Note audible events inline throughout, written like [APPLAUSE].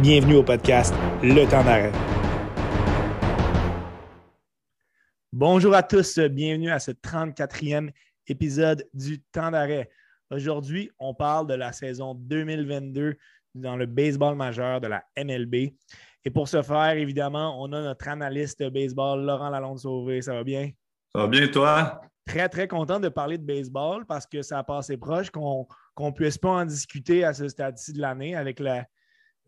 Bienvenue au podcast Le temps d'arrêt. Bonjour à tous, bienvenue à ce 34e épisode du temps d'arrêt. Aujourd'hui, on parle de la saison 2022 dans le baseball majeur de la MLB. Et pour ce faire, évidemment, on a notre analyste baseball, Laurent Lalonde-Sauvé. Ça va bien? Ça va bien, toi? Très, très content de parler de baseball parce que ça a passé proche qu'on ne puisse pas en discuter à ce stade-ci de l'année avec la,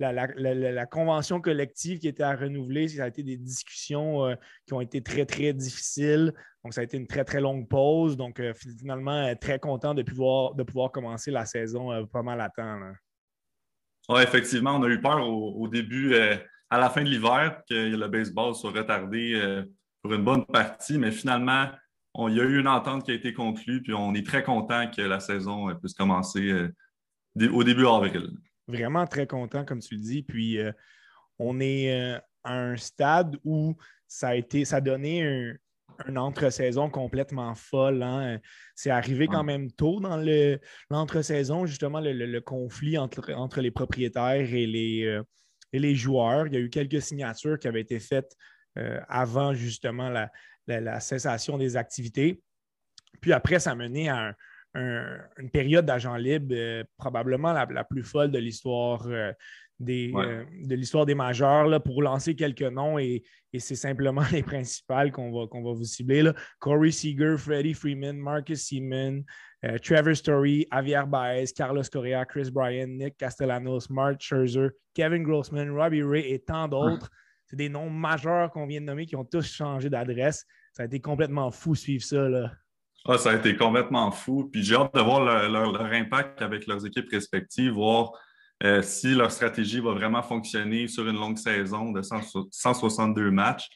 la, convention collective qui était à renouveler, ça a été des discussions euh, qui ont été très, très difficiles. Donc, ça a été une très, très longue pause. Donc, euh, finalement, euh, très content de pouvoir, de pouvoir commencer la saison pas mal à temps. Oui, effectivement, on a eu peur au, début, à la fin de l'hiver, que le baseball soit retardé pour une bonne partie, mais finalement, il y a eu une entente qui a été conclue, puis on est très content que la saison puisse commencer au début avril vraiment très content, comme tu le dis. Puis euh, on est euh, à un stade où ça a été, ça a donné un, entre-saison complètement folle. Hein. C'est arrivé quand même tôt dans l'entre-saison, justement, le, conflit entre, entre les propriétaires et les, euh, et les joueurs. Il y a eu quelques signatures qui avaient été faites avant justement la, la, cessation des activités. Puis après, ça a mené à un, une période d'agent libre euh, probablement la, plus folle de l'histoire euh, des, euh, de l'histoire des majeurs là, pour lancer quelques noms et, c'est simplement [LAUGHS] les principales qu'on va, qu'on va vous cibler. Là. Corey Seager, Freddie Freeman, Marcus Seaman, Trevor Story, Javier Baez, Carlos Correa, Chris Bryan, Nick Castellanos, Mark Scherzer, Kevin Grossman, Robbie Ray et tant d'autres. C'est des noms majeurs qu'on vient de nommer qui ont tous changé d'adresse. Ça a été complètement fou suivre ça. Là. Ah, ça a été complètement fou. Puis j'ai hâte de voir leur, impact avec leurs équipes respectives, voir euh, si leur stratégie va vraiment fonctionner sur une longue saison de 162 matchs.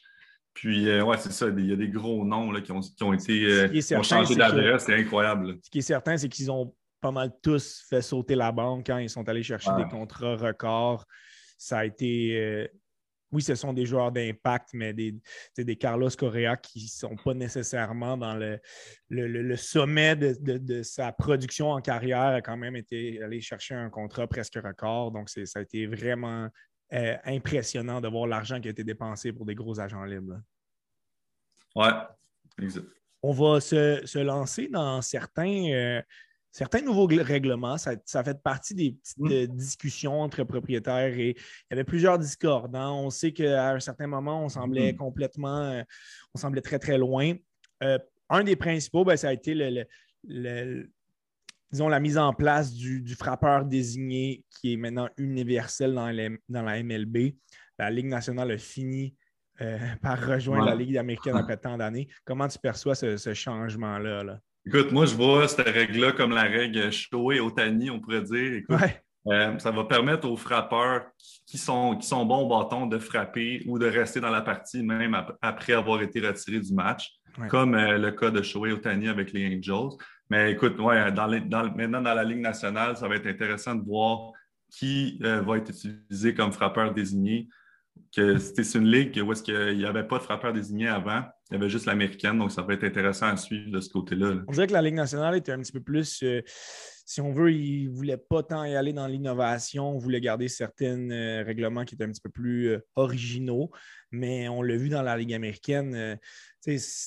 Puis, euh, ouais, c'est ça, il y a des gros noms là, qui, ont, qui ont été euh, changé d'adresse, c'est incroyable. Ce qui est certain, c'est qu'ils ont pas mal tous fait sauter la banque quand ils sont allés chercher des contrats records. Ça a été oui, ce sont des joueurs d'impact, mais des, des Carlos Correa qui ne sont pas nécessairement dans le, le, sommet de, sa production en carrière, a quand même été allé chercher un contrat presque record. Donc, ça a été vraiment euh, impressionnant de voir l'argent qui a été dépensé pour des gros agents libres. Exact. On va se, lancer dans certains. Euh, certains nouveaux règlements, ça, fait partie des petites mm. euh, discussions entre propriétaires et il y avait plusieurs discordes. Hein. On sait qu'à un certain moment, on semblait mm. complètement, euh, on semblait très, très loin. Euh, un des principaux, ben, ça a été le, disons, la mise en place du, frappeur désigné qui est maintenant universel dans, dans, la MLB. La Ligue nationale a fini par rejoindre la Ligue américaine après tant d'années. Comment tu perçois ce, changement-là? là? Écoute, moi, je vois cette règle-là comme la règle Shoei Otani, on pourrait dire. Écoute, euh, ça va permettre aux frappeurs qui sont, qui sont bons au bâton de frapper ou de rester dans la partie même après avoir été retirés du match, comme euh, le cas de Shoei Otani avec les Angels. Mais écoute, ouais, dans maintenant dans la Ligue nationale, ça va être intéressant de voir qui euh, va être utilisé comme frappeur désigné que c'était une ligue où est-ce qu'il n'y avait pas de frappeur désigné avant. Il y avait juste l'américaine, donc ça va être intéressant à suivre de ce côté-là. On dirait que la Ligue nationale était un petit peu plus, euh, si on veut, il ne voulait pas tant y aller dans l'innovation, on voulait garder certains euh, règlements qui étaient un petit peu plus euh, originaux, mais on l'a vu dans la Ligue américaine.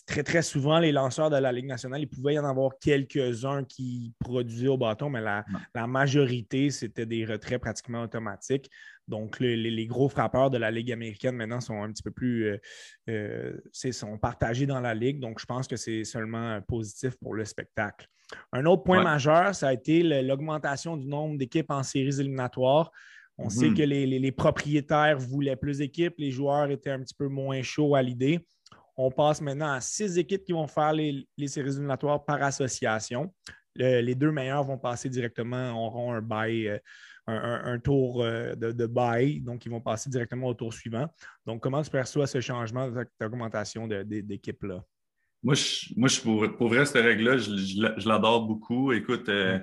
très, très souvent, les lanceurs de la Ligue nationale, il pouvait y en avoir quelques-uns qui produisaient au bâton, mais la, la majorité, c'était des retraits pratiquement automatiques. Donc, les, gros frappeurs de la Ligue américaine maintenant sont un petit peu plus euh, euh, sont partagés dans la Ligue. Donc, je pense que c'est seulement positif pour le spectacle. Un autre point majeur, ça a été l'augmentation du nombre d'équipes en séries éliminatoires. On sait mhm. que les, propriétaires voulaient plus d'équipes, les joueurs étaient un petit peu moins chauds à l'idée. On passe maintenant à six équipes qui vont faire les, séries éliminatoires par association. les deux meilleurs vont passer directement, auront un bail. Euh, un, tour euh, de, de bail, donc ils vont passer directement au tour suivant. Donc, comment tu perçois ce changement d'augmentation d'équipe-là? Moi, je, moi je pour, pour vrai, cette règle-là, je, l'adore beaucoup. Écoute, euh,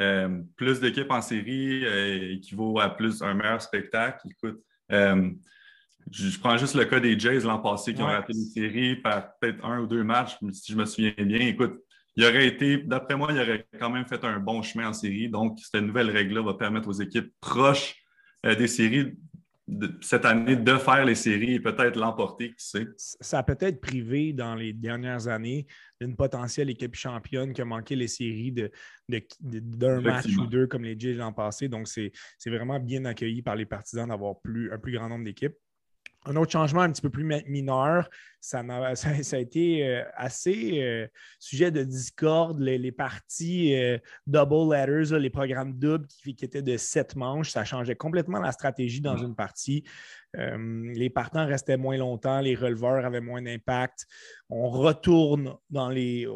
euh, plus d'équipes en série équivaut à plus un meilleur spectacle. Écoute, je, prends juste le cas des Jays l'an passé qui ont raté une série par peut-être un ou deux matchs, si je me souviens bien. Écoute, il aurait été, d'après moi, il aurait quand même fait un bon chemin en série. Donc, cette nouvelle règle-là va permettre aux équipes proches euh, des séries cette année de faire les séries et peut-être l'emporter, qui sait. Ça a peut-être privé dans les dernières années d'une potentielle équipe championne qui a manqué les séries d'un de, match ou deux comme les Jays l'an passé. Donc, c'est vraiment bien accueilli par les partisans d'avoir un plus grand nombre d'équipes. Un autre changement un petit peu plus mineur, [LAUGHS] ça, a, été euh, assez euh, sujet de discorde, les, parties euh, double letters, les programmes doubles qui, étaient de sept manches, ça changeait complètement la stratégie dans une partie. les partants restaient moins longtemps, les releveurs avaient moins d'impact. On retourne dans les,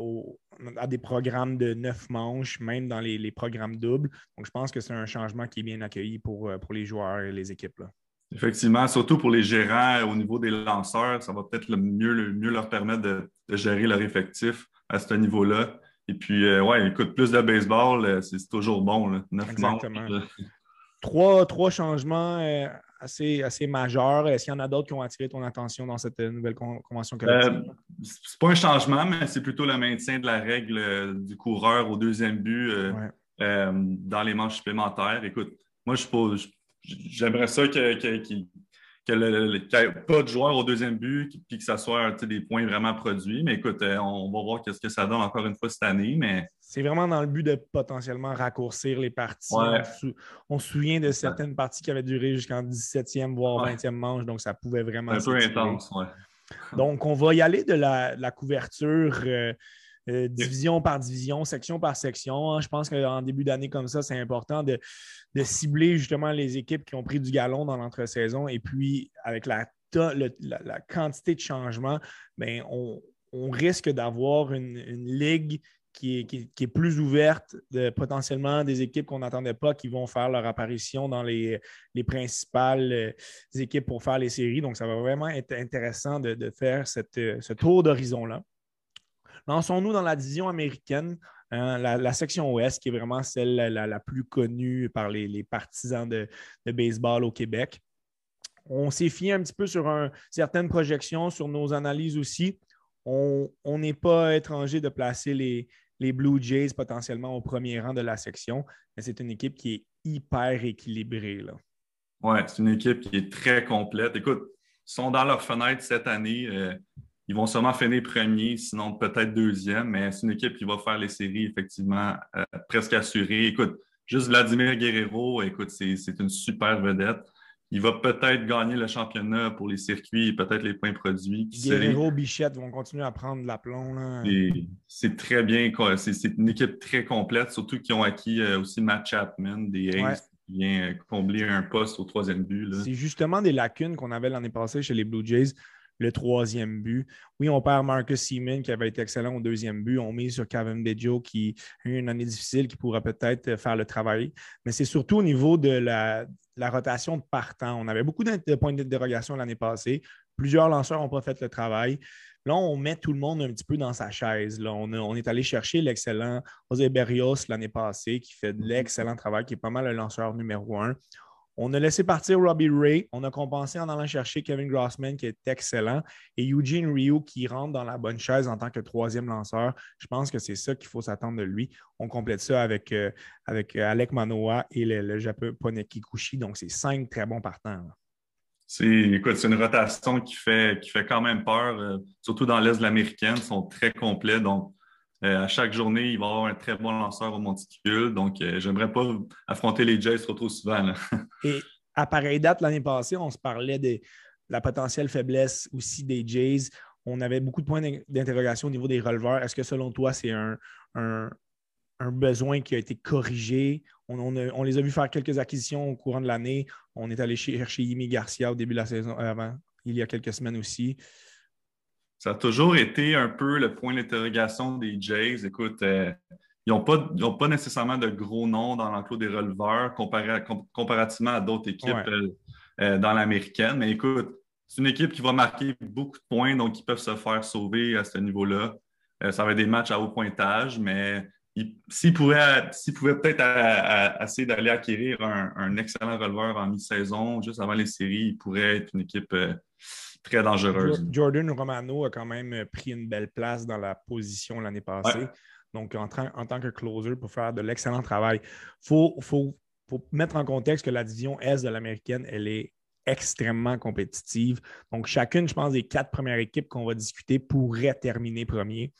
à des programmes de neuf manches, même dans les, programmes doubles. Donc, je pense que c'est un changement qui est bien accueilli pour, pour les joueurs et les équipes. Là. Effectivement, surtout pour les gérants au niveau des lanceurs, ça va peut-être le mieux, mieux leur permettre de, gérer leur effectif à ce niveau-là. Et puis, euh, ouais, écoute, plus de baseball, euh, c'est toujours bon. Exactement. trois, trois, changements euh, assez, assez majeurs. Est-ce qu'il y en a d'autres qui ont attiré ton attention dans cette nouvelle convention collective? c'est pas un changement, mais c'est plutôt le maintien de la règle du coureur au deuxième but dans les manches supplémentaires. Écoute, moi, je ne j'aimerais ça qu'il n'y ait pas de joueurs au deuxième but puis que ça soit des points vraiment produits. Mais écoute, euh, on va voir ce que ça donne encore une fois cette année. Mais... C'est vraiment dans le but de potentiellement raccourcir les parties. On, se souvient de certaines parties qui avaient duré jusqu'en 17e, voire 20e manche, donc ça pouvait vraiment. Un peu intense, oui. Donc, on va y aller de la, couverture. Euh, euh, division par division, section par section. Hein. Je pense qu'en début d'année comme ça, c'est important de, cibler justement les équipes qui ont pris du galon dans l'entre-saison. Et puis, avec la, quantité de changements, ben, on, risque d'avoir une, ligue qui est, plus ouverte, potentiellement des équipes qu'on n'attendait pas qui vont faire leur apparition dans les, principales euh, équipes pour faire les séries. Donc, ça va vraiment être intéressant de, faire ce tour d'horizon-là. Lançons-nous dans la division américaine, hein, la, section ouest, qui est vraiment celle la, plus connue par les, partisans de, baseball au Québec. On s'est fié un petit peu sur certaines projections, sur nos analyses aussi. On n'est pas étranger de placer les, Blue Jays potentiellement au premier rang de la section, mais c'est une équipe qui est hyper équilibrée. Oui, c'est une équipe qui est très complète. Écoute, ils sont dans leur fenêtre cette année. Euh, ils vont sûrement finir premier, sinon peut-être deuxième, mais c'est une équipe qui va faire les séries effectivement euh, presque assurée. Écoute, juste Vladimir Guerrero, écoute, c'est une super vedette. Il va peut-être gagner le championnat pour les circuits et peut-être les points produits. Guerrero, Bichette vont continuer à prendre de l'aplomb. C'est très bien. C'est une équipe très complète, surtout qu'ils ont acquis euh, aussi Matt Chapman, des Aces, qui vient euh, combler un poste au troisième but. C'est justement des lacunes qu'on avait l'année passée chez les Blue Jays le troisième but. Oui, on perd Marcus Seaman qui avait été excellent au deuxième but. On met sur Kevin Bejo qui a eu une année difficile, qui pourra peut-être faire le travail. Mais c'est surtout au niveau de la, rotation de partant. On avait beaucoup de points d'interrogation l'année passée. Plusieurs lanceurs n'ont pas fait le travail. Là, on met tout le monde un petit peu dans sa chaise. Là. On, est allé chercher l'excellent José Berrios l'année passée, qui fait de l'excellent travail, qui est pas mal le lanceur numéro un. On a laissé partir Robbie Ray. On a compensé en allant chercher Kevin Grossman, qui est excellent, et Eugene Ryu, qui rentre dans la bonne chaise en tant que troisième lanceur. Je pense que c'est ça qu'il faut s'attendre de lui. On complète ça avec, euh, euh, Alec Manoa et le, japonais Kikuchi. Donc, c'est cinq très bons partants. C'est, écoute, c'est une rotation qui fait, quand même peur, euh, surtout dans l'Est de l'américaine. Ils sont très complets. Donc, à chaque journée, il va avoir un très bon lanceur au monticule. Donc, euh, j'aimerais pas affronter les Jays trop, trop souvent. [LAUGHS] Et à pareille date, l'année passée, on se parlait de la potentielle faiblesse aussi des Jays. On avait beaucoup de points d'interrogation au niveau des releveurs. Est-ce que selon toi, c'est un, besoin qui a été corrigé? On, les a vus faire quelques acquisitions au courant de l'année. On est allé chercher Yimi Garcia au début de la saison, euh, avant, il y a quelques semaines aussi. Ça a toujours été un peu le point d'interrogation des Jays. Écoute, euh, ils n'ont pas, pas, nécessairement de gros noms dans l'enclos des releveurs comparativement à d'autres équipes euh, euh, dans l'américaine. Mais écoute, c'est une équipe qui va marquer beaucoup de points, donc ils peuvent se faire sauver à ce niveau-là. ça va être des matchs à haut pointage, mais s'ils pouvaient, peut-être essayer d'aller acquérir un, un, excellent releveur en mi-saison, juste avant les séries, ils pourraient être une équipe très dangereuse. Jordan Romano a quand même pris une belle place dans la position l'année passée. Donc, en, en, tant que closer, pour faire de l'excellent travail, il faut, faut, mettre en contexte que la division Est de l'américaine, elle est extrêmement compétitive. Donc, chacune, je pense, des quatre premières équipes qu'on va discuter pourrait terminer premier.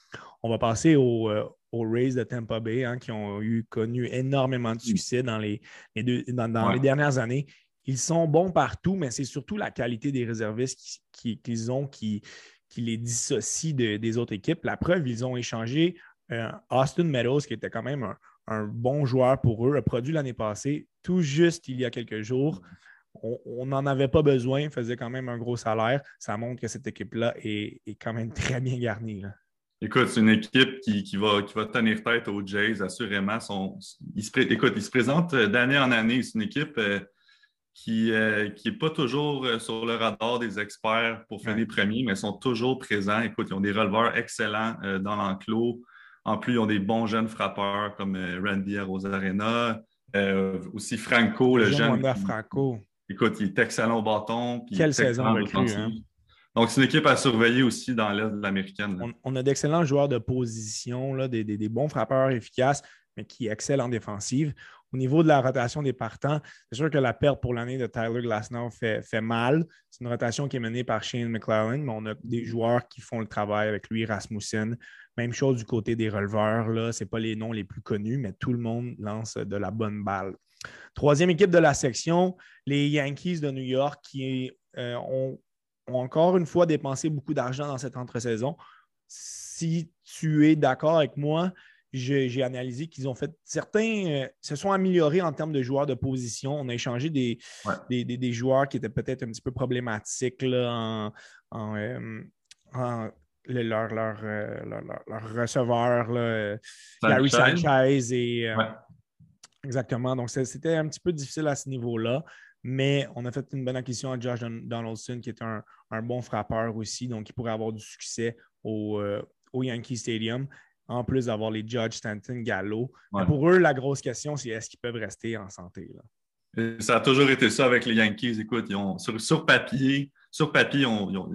On va passer au, euh, Rays de Tampa Bay, hein, qui ont eu connu énormément de succès dans les, dans, les dernières années. Ils sont bons partout, mais c'est surtout la qualité des réservistes qu'ils ont qui, les dissocie des autres équipes. La preuve, ils ont échangé euh, Austin Meadows, qui était quand même un, bon joueur pour eux, a produit l'année passée, tout juste il y a quelques jours on n'en avait pas besoin, faisait quand même un gros salaire. Ça montre que cette équipe-là est, quand même très bien garnie. Écoute, c'est une équipe qui, va, tenir tête aux Jays, assurément. écoute, ils se présentent d'année en année. C'est une équipe euh, qui n'est euh, pas toujours euh, sur le radar des experts pour faire des premiers, mais ils sont toujours présents. Écoute, ils ont des releveurs excellents dans l'enclos. En plus, ils ont des bons jeunes frappeurs comme Randy Rosarena. aussi Franco, le jeune. Franco. Écoute, il est excellent au bâton. Quelle saison avec lui. Hein? Donc, c'est une équipe à surveiller aussi dans l'Est de l'américaine. On, a d'excellents joueurs de position, là, des, bons frappeurs efficaces, mais qui excellent en défensive. Au niveau de la rotation des partants, c'est sûr que la perte pour l'année de Tyler Glasnow fait, mal. C'est une rotation qui est menée par Shane McClellan, mais on a des joueurs qui font le travail avec lui, Rasmussen. Même chose du côté des releveurs. Ce pas les noms les plus connus, mais tout le monde lance de la bonne balle. Troisième équipe de la section, les Yankees de New York qui euh, ont, encore une fois dépensé beaucoup d'argent dans cette entre-saison. Si tu es d'accord avec moi, j'ai analysé qu'ils ont fait certains euh, se sont améliorés en termes de joueurs de position. On a échangé des, des, joueurs qui étaient peut-être un petit peu problématiques en, euh, leur, receveur, Larry Sanchez et Exactement. Donc, c'était un petit peu difficile à ce niveau-là, mais on a fait une bonne acquisition à Josh Donaldson, qui est un, bon frappeur aussi, donc il pourrait avoir du succès au, euh, Yankee Stadium, en plus d'avoir les Judge Stanton, Gallo. Pour eux, la grosse question, c'est est-ce qu'ils peuvent rester en santé? Ça a toujours été ça avec les Yankees. Écoute, ils ont, sur, papier, sur papier,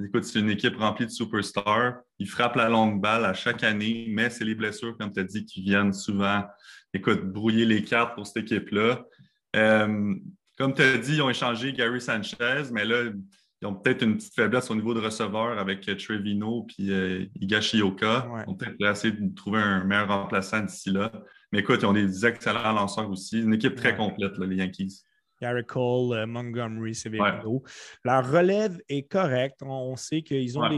écoute, c'est une équipe remplie de superstars. Ils frappent la longue balle à chaque année, mais c'est les blessures, comme tu as dit, qui viennent souvent écoute, brouiller les cartes pour cette équipe-là. Euh, comme tu as dit, ils ont échangé Gary Sanchez, mais là, ils ont peut-être une petite faiblesse au niveau de receveur avec Trevino et euh, Higashioka. Ils ont peut-être essayer de trouver un meilleur remplaçant d'ici là. Mais écoute, ils ont des excellents lanceurs aussi. Une équipe très complète, les Yankees. Gary Cole, euh, Montgomery, Severino. La relève est correcte. On, sait qu'ils ont,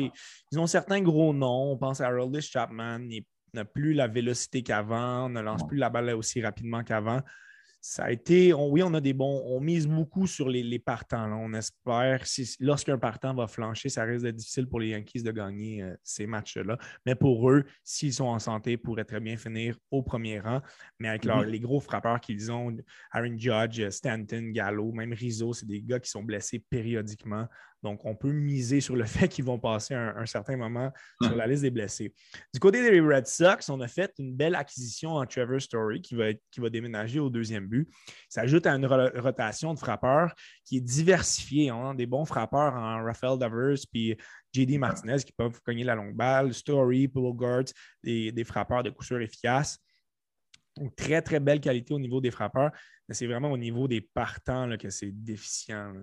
ils ont certains gros noms. On pense à Haroldis Chapman, il n'a plus la vélocité qu'avant, ne lance plus la balle aussi rapidement qu'avant ça a été, oui, on a des bons, on mise beaucoup sur les, partants. On espère, si, lorsqu'un partant va flancher, ça risque d'être difficile pour les Yankees de gagner euh, ces matchs-là. Mais pour eux, s'ils sont en santé, ils pourraient très bien finir au premier rang. Mais avec mm-hmm. les gros frappeurs qu'ils ont, Aaron Judge, Stanton, Gallo, même Rizzo, c'est des gars qui sont blessés périodiquement. Donc, on peut miser sur le [LAUGHS] fait qu'ils vont passer un, certain moment sur la liste des blessés. Du côté des Red Sox, on a fait une belle acquisition en Trevor Story qui va, qui va déménager au deuxième but. Ça ajoute à une rotation de frappeurs qui est diversifiée. On a des bons frappeurs en Rafael Davers puis JD Martinez qui peuvent cogner la longue balle, Story, Guards, des, des frappeurs de coup sûr efficaces. Donc, très, très belle qualité au niveau des frappeurs, mais c'est vraiment au niveau des partants là, que c'est déficient.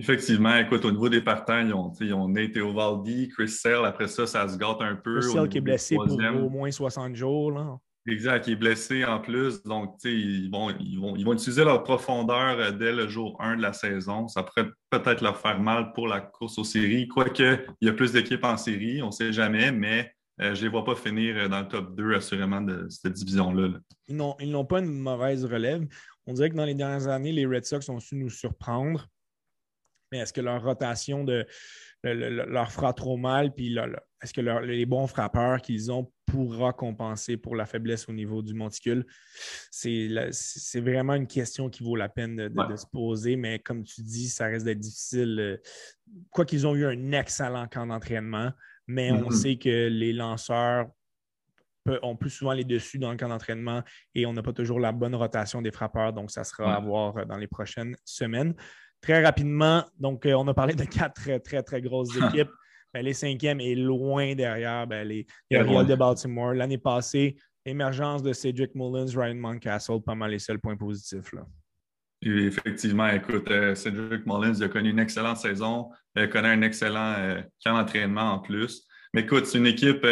Effectivement, écoute, au niveau des partants, ils ont, ils ont Nate Ovaldi, Chris Sale. Après ça, ça se gâte un peu. Chris Sale qui est blessé pour au moins 60 jours. Là. Exact, qui est blessé en plus. Donc, ils vont, ils, vont, ils vont utiliser leur profondeur euh, dès le jour 1 de la saison. Ça pourrait peut-être leur faire mal pour la course aux séries. Quoique, il y a plus d'équipes en série, on ne sait jamais, mais euh, je ne les vois pas finir euh, dans le top 2 assurément de cette division-là. Ils n'ont pas une mauvaise relève. On dirait que dans les dernières années, les Red Sox ont su nous surprendre mais est-ce que leur rotation de, leur fera trop mal? Puis est-ce que les bons frappeurs qu'ils ont pourra compenser pour la faiblesse au niveau du monticule? C'est vraiment une question qui vaut la peine de, se poser, mais comme tu dis, ça reste d'être difficile. Euh, quoi qu'ils ont eu un excellent camp d'entraînement, mais on mm-hmm. sait que les lanceurs ont plus souvent les dessus dans le camp d'entraînement et on n'a pas toujours la bonne rotation des frappeurs, donc ça sera à voir dans les prochaines semaines. Très rapidement, donc euh, on a parlé de quatre très, très, très grosses [LAUGHS] équipes. Ben, les cinquièmes est loin derrière ben, les, Royals de Baltimore. L'année passée, émergence de Cedric Mullins, Ryan Moncastle, pas mal les seuls points positifs. Là. effectivement, écoute, euh, Cedric Mullins a connu une excellente saison, il connaît un excellent euh, camp d'entraînement en plus. Mais écoute, c'est une équipe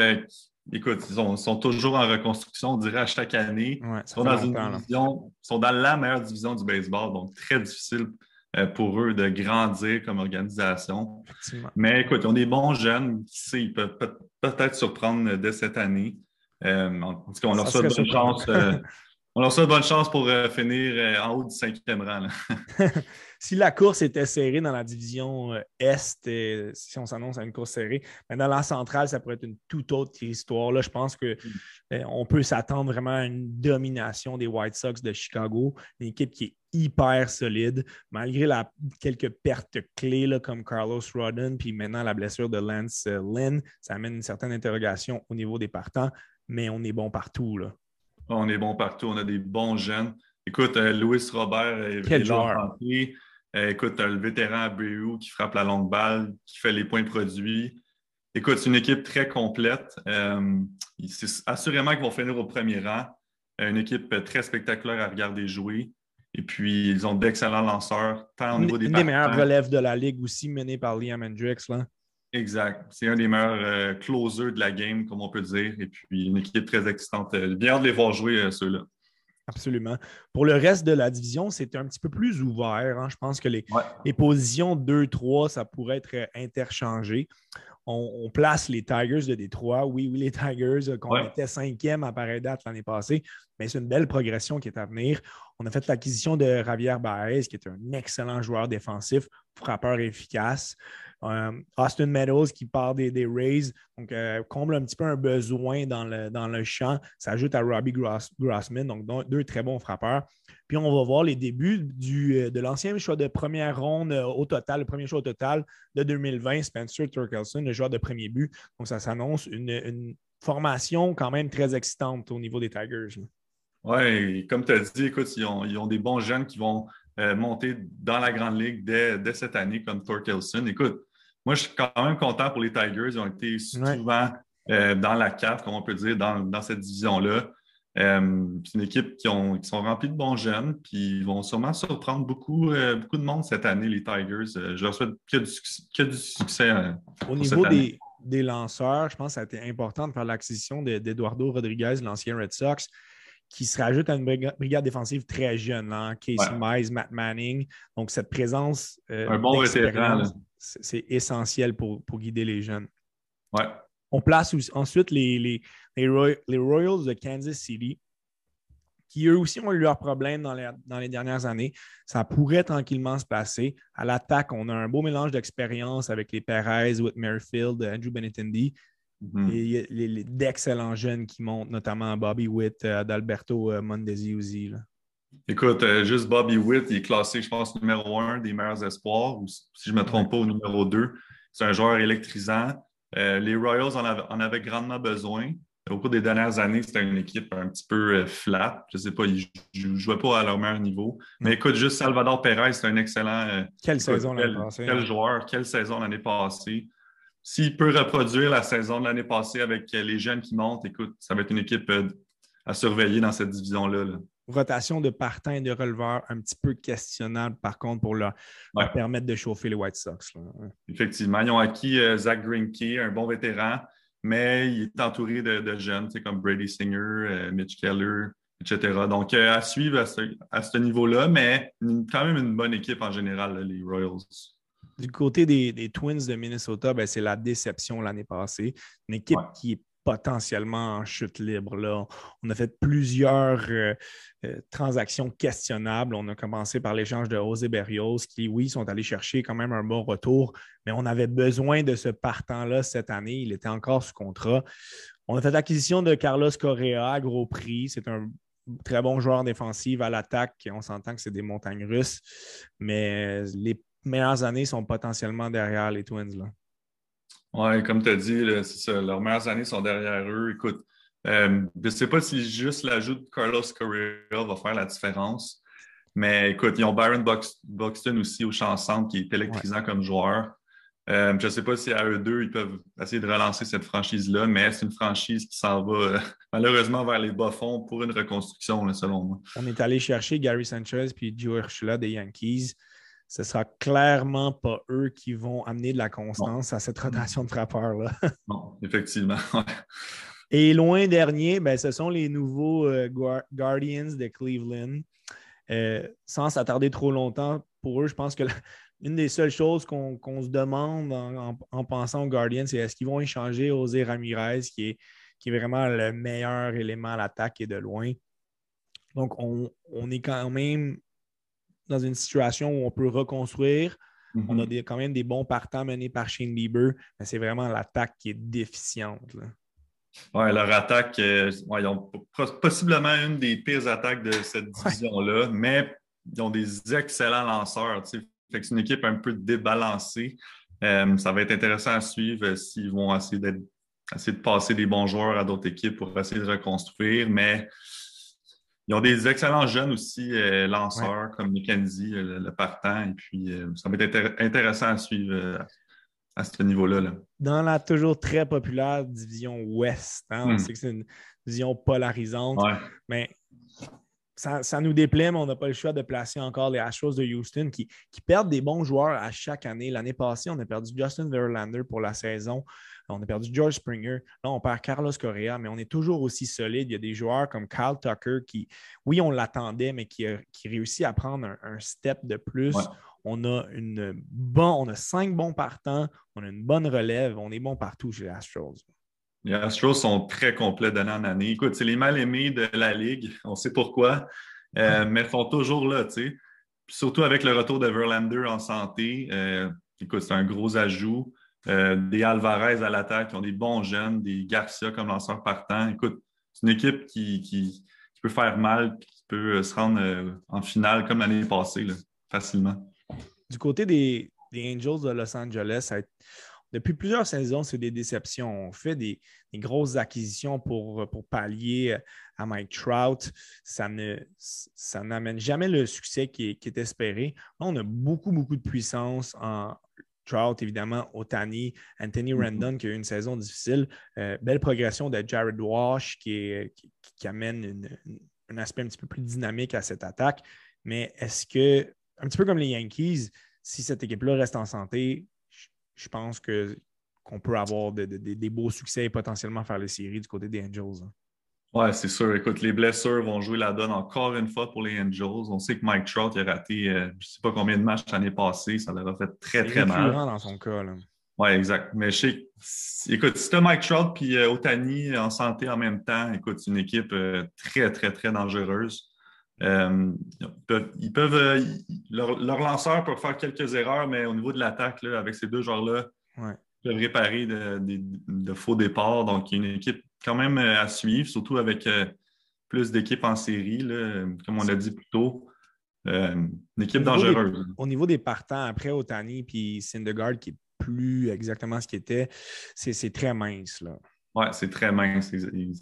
écoute, ils sont, toujours en reconstruction, on dirait à chaque année. ils sont dans une division, sont dans la meilleure division du baseball, donc très difficile euh, pour eux de grandir comme organisation. Mais écoute, ils ont des bons jeunes, qui sait, ils peuvent peut-être surprendre dès cette année. Euh, en tout cas, on leur souhaite bonne chance. Euh, [LAUGHS] on leur souhaite bonne chance pour finir en haut du cinquième rang. [LAUGHS] [LAUGHS] si la course était serrée dans la division Est, si on s'annonce à une course serrée, mais dans la centrale, ça pourrait être une toute autre histoire. Là, je pense qu'on mm. peut s'attendre vraiment à une domination des White Sox de Chicago, une équipe qui est hyper solide, malgré la, quelques pertes clés là, comme Carlos Rodden, puis maintenant la blessure de Lance euh, Lynn, ça amène une certaine interrogation au niveau des partants, mais on est bon partout. Là. On est bon partout, on a des bons jeunes. Écoute, euh, Louis Robert est, Quel joueur. Euh, écoute, tu as le vétéran Abreu qui frappe la longue balle, qui fait les points produits. Écoute, c'est une équipe très complète. c'est assurément qu'ils vont finir au premier rang. Une équipe très spectaculaire à regarder jouer. Et puis, ils ont d'excellents lanceurs, tant au niveau des Une des meilleures relèves de la Ligue aussi, menée par Liam Hendricks. Là. Exact. C'est un des meilleurs euh, closers de la game, comme on peut dire. Et puis, une équipe très excitante. Euh, bien de les voir jouer, euh, ceux-là. Absolument. Pour le reste de la division, c'est un petit peu plus ouvert. Hein. Je pense que les, les positions 2-3, ça pourrait être interchangé on, place les Tigers de Détroit. Oui, oui, les Tigers, euh, qu'on était cinquième à pareille date l'année passée, mais c'est une belle progression qui est à venir. On a fait l'acquisition de Javier Baez, qui est un excellent joueur défensif, frappeur efficace. Euh, Austin Meadows qui part des, Rays, donc euh, comble un petit peu un besoin dans le, dans le champ. Ça ajoute à Robbie Grossman, donc deux très bons frappeurs. Puis on va voir les débuts du, euh, de l'ancien choix de première ronde au total, le premier choix au total de 2020, Spencer Turkelson, le joueur de premier but. Donc ça s'annonce une, formation quand même très excitante au niveau des Tigers. Oui, comme tu as dit, écoute, ils ont, des bons jeunes qui vont monter dans la Grande Ligue dès, dès cette année, comme Torkelson. Écoute, moi, je suis quand même content pour les Tigers. Ils ont été souvent euh, dans la carte, comme on peut dire, dans, cette division-là. Euh, c'est une équipe qui, ont, sont remplis de bons jeunes, puis ils vont sûrement surprendre beaucoup, euh, beaucoup de monde cette année, les Tigers. je leur souhaite que du, succès. Au niveau des, des, lanceurs, je pense que ça a été important de faire l'acquisition d'Eduardo Rodriguez, l'ancien Red Sox qui se rajoute à une brigade défensive très jeune, hein? Casey Mize, Matt Manning. Donc, cette présence. un bon vétéran c'est essentiel pour, guider les jeunes. Ouais. On place ensuite les, les, les, Royals de Kansas City, qui eux aussi ont eu leurs problèmes dans les, dans les dernières années. Ça pourrait tranquillement se passer. À l'attaque, on a un beau mélange d'expérience avec les Perez, Whit Merrifield, Andrew Benintendi. Mm-hmm. Et d'excellents jeunes qui montent, notamment Bobby Witt, euh, Adalberto euh, Mondesi. Écoute, euh, juste Bobby Witt, il est classé, je pense, numéro un des meilleurs espoirs, ou si je ne me trompe pas, au numéro deux. C'est un joueur électrisant. Euh, les Royals en, avaient grandement besoin. Au cours des dernières années, c'était une équipe un petit peu euh, flat. Je ne sais pas, ils ne jouaient pas à leur meilleur niveau. Mais écoute, juste Salvador Perez, c'est un excellent. quelle saison l'année passée. Quel joueur, quelle saison l'année passée. S'il peut reproduire la saison de l'année passée avec les jeunes qui montent, écoute, ça va être une équipe à surveiller dans cette division-là. là rotation de partants et de releveurs un petit peu questionnable, par contre, pour leur, permettre de chauffer les White Sox. Effectivement. Ils ont acquis euh, Zach Greinke, un bon vétéran, mais il est entouré de, jeunes, comme Brady Singer, euh, Mitch Keller, etc. Donc, euh, à suivre à ce, niveau-là, mais quand même une bonne équipe en général, les Royals. Du côté des, Twins de Minnesota, ben, c'est la déception l'année passée. Une équipe qui est potentiellement en chute libre. Là. On a fait plusieurs euh, euh, transactions questionnables. On a commencé par l'échange de José Berrios, qui, oui, sont allés chercher quand même un bon retour, mais on avait besoin de ce partant-là cette année. Il était encore sous contrat. On a fait l'acquisition de Carlos Correa à gros prix. C'est un très bon joueur défensif à l'attaque. On s'entend que c'est des montagnes russes, mais les meilleures années sont potentiellement derrière les Twins. Là. Oui, comme tu as dit, ça, leurs meilleures années sont derrière eux. Écoute, euh, je ne sais pas si juste l'ajout de Carlos Correa va faire la différence. Mais écoute, ils ont Byron Buxton aussi au champ centre qui est électrisant comme joueur. Euh, je ne sais pas si à eux deux, ils peuvent essayer de relancer cette franchise-là, mais c'est une franchise qui s'en va euh, [LAUGHS] malheureusement vers les bas-fonds pour une reconstruction, selon moi. On est allé chercher Gary Sanchez puis Joe Urshula des Yankees. Ce sera clairement pas eux qui vont amener de la constance à cette rotation de frappeurs-là. [LAUGHS] non, effectivement. [LAUGHS] Et loin dernier, ben, ce sont les nouveaux euh, Guardians de Cleveland. sans s'attarder trop longtemps, pour eux, je pense que [LAUGHS] une des seules choses qu'on se demande en, pensant aux Guardians, c'est est-ce qu'ils vont échanger José Ramirez, qui est, qui est vraiment le meilleur élément à l'attaque et de loin. Donc, on, est quand même dans une situation où on peut reconstruire. On a mm-hmm. quand même des bons partants menés par Shane Bieber, mais c'est vraiment l'attaque qui est déficiente. Oui, leur attaque, euh, ils ont possiblement une des pires attaques de cette division-là, mais ils ont des excellents lanceurs. Fait que c'est une équipe un peu débalancée. Euh, ça va être intéressant à suivre euh, s'ils vont essayer, de passer des bons joueurs à d'autres équipes pour essayer de reconstruire. Mais ils ont des excellents jeunes aussi, euh, lanceurs comme McKenzie, le, partant. Et puis, ça va être intéressant à suivre à ce niveau-là. Dans la toujours très populaire division Ouest, hein, on hmm. sait que c'est une division polarisante. Mais ça, nous déplaît, mais on n'a pas le choix de placer encore les Astros de Houston qui, perdent des bons joueurs à chaque année. L'année passée, on a perdu Justin Verlander pour la saison. On a perdu George Springer. Là, on perd Carlos Correa, mais on est toujours aussi solide. Il y a des joueurs comme Kyle Tucker qui, oui, on l'attendait, mais qui, réussit à prendre un, step de plus. On a une bon, on a cinq bons partants, on a une bonne relève, on est bon partout chez les Astros. Les Astros sont très complets d'année en année. Écoute, c'est les mal-aimés de la Ligue. On sait pourquoi. Euh, mais ils sont toujours là, tu sais. Surtout avec le retour de Verlander en santé. Euh, écoute, c'est un gros ajout. Euh, des Alvarez à l'attaque qui ont des bons jeunes, des Garcia comme lanceur partant. Écoute, c'est une équipe qui, peut faire mal qui peut se rendre en finale comme l'année passée, facilement. Du côté des, Angels de Los Angeles, depuis plusieurs saisons, c'est des déceptions. On fait des, grosses acquisitions pour, pour, pallier à Mike Trout. Ça, ne, ça n'amène jamais le succès qui est, espéré. on a beaucoup, beaucoup de puissance en Trout, évidemment, Otani, Anthony mm-hmm. Randon qui a eu une saison difficile. Euh, belle progression de Jared Wash qui, qui, amène un aspect un petit peu plus dynamique à cette attaque. Mais est-ce que, un petit peu comme les Yankees, si cette équipe-là reste en santé, je pense que qu'on peut avoir des beaux succès et potentiellement faire les séries du côté des Angels. Hein. Oui, c'est sûr. Écoute, les blessures vont jouer la donne encore une fois pour les Angels. On sait que Mike Trout a raté euh, je ne sais pas combien de matchs l'année passée. Ça leur a fait très, très mal. dans son cas. Oui, exact. Mais je sais, écoute, si tu as Mike Trout et euh, Otani en santé en même temps, écoute, c'est une équipe euh, très, très, très dangereuse. ils peuvent, leur, leur, lanceur peut faire quelques erreurs, mais au niveau de l'attaque, avec ces deux joueurs-là, ils peuvent réparer de, faux départs. Donc, il y a une équipe quand même euh, à suivre, surtout avec euh, plus d'équipes en série, comme on l'a dit plus tôt. Euh, une équipe dangereuse. au niveau des partants, après Otani puis Syndergaard, qui est plus exactement ce qu'il était, c'est très mince. Là. Oui, c'est très mince,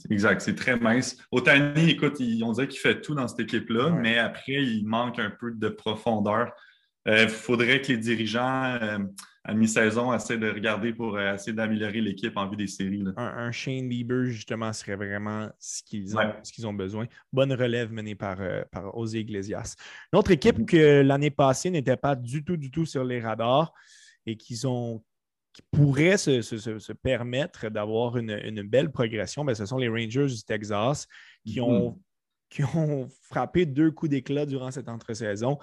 exact. C'est très mince. Otani, écoute, on dirait qu'il fait tout dans cette équipe-là, mais après, il manque un peu de profondeur. Il faudrait que les dirigeants à mi-saison, essaie de regarder pour euh, essayer d'améliorer l'équipe en vue des séries. Un, Shane Bieber, justement, serait vraiment ce qu'ils ont, qu'ils ont, besoin. Bonne relève menée par, euh, par Iglesias. Une autre équipe mm-hmm. que l'année passée n'était pas du tout, du tout sur les radars et qu'ils ont qui pourraient se, permettre d'avoir une, belle progression, ben, ce sont les Rangers du Texas qui, mm-hmm. ont, qui ont frappé deux coups d'éclat durant cette entre-saison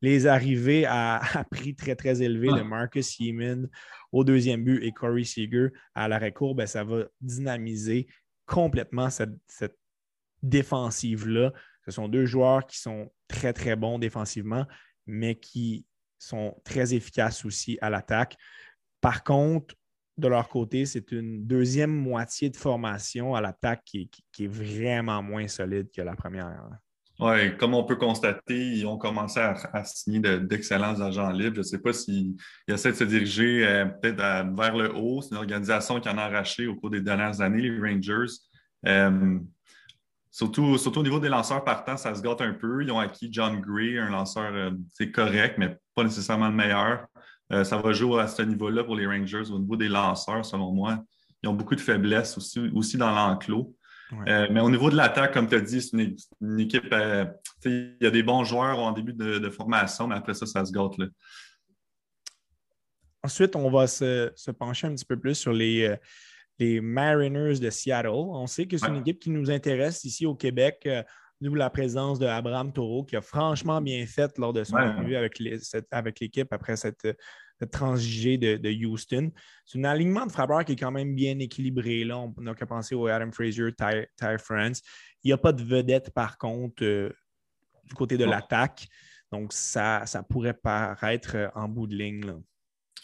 les arrivées [LAUGHS] à, prix très, très élevé de Marcus Heeman au deuxième but et Corey Seager à l'arrêt-court, ben, ça va dynamiser complètement cette, défensive-là. Ce sont deux joueurs qui sont très, très bons défensivement, mais qui sont très efficaces aussi à l'attaque. Par contre, de leur côté, c'est une deuxième moitié de formation à l'attaque qui, est vraiment moins solide que la première. Oui, comme on peut constater, ils ont commencé à, signer d'excellents agents libres. Je ne sais pas s'ils essaient de se diriger euh, peut-être vers le haut. C'est une organisation qui en a arraché au cours des dernières années, les Rangers. Euh, surtout, au niveau des lanceurs partants, ça se gâte un peu. Ils ont acquis John Gray, un lanceur, c'est euh, correct, mais pas nécessairement le meilleur. Ça va jouer à ce niveau-là pour les Rangers au niveau des lanceurs, selon moi. Ils ont beaucoup de faiblesses aussi, aussi dans l'enclos. Euh, mais au niveau de l'attaque, comme tu as dit, c'est une, équipe. Euh, il y a des bons joueurs en début de, formation, mais après ça, ça se gâte. Là. Ensuite, on va se, pencher un petit peu plus sur les, les Mariners de Seattle. On sait que c'est une équipe qui nous intéresse ici au Québec. Nous, la présence de Abraham Taureau, qui a franchement bien fait lors de son début avec, l'équipe après cette, transigée de, Houston. C'est un alignement de frappeurs qui est quand même bien équilibré. Là. On n'a qu'à penser au Adam Frazier, Ty, France. Il n'y a pas de vedette, par contre, euh, du côté de l'attaque. Donc, ça, ça pourrait paraître euh, en bout de ligne.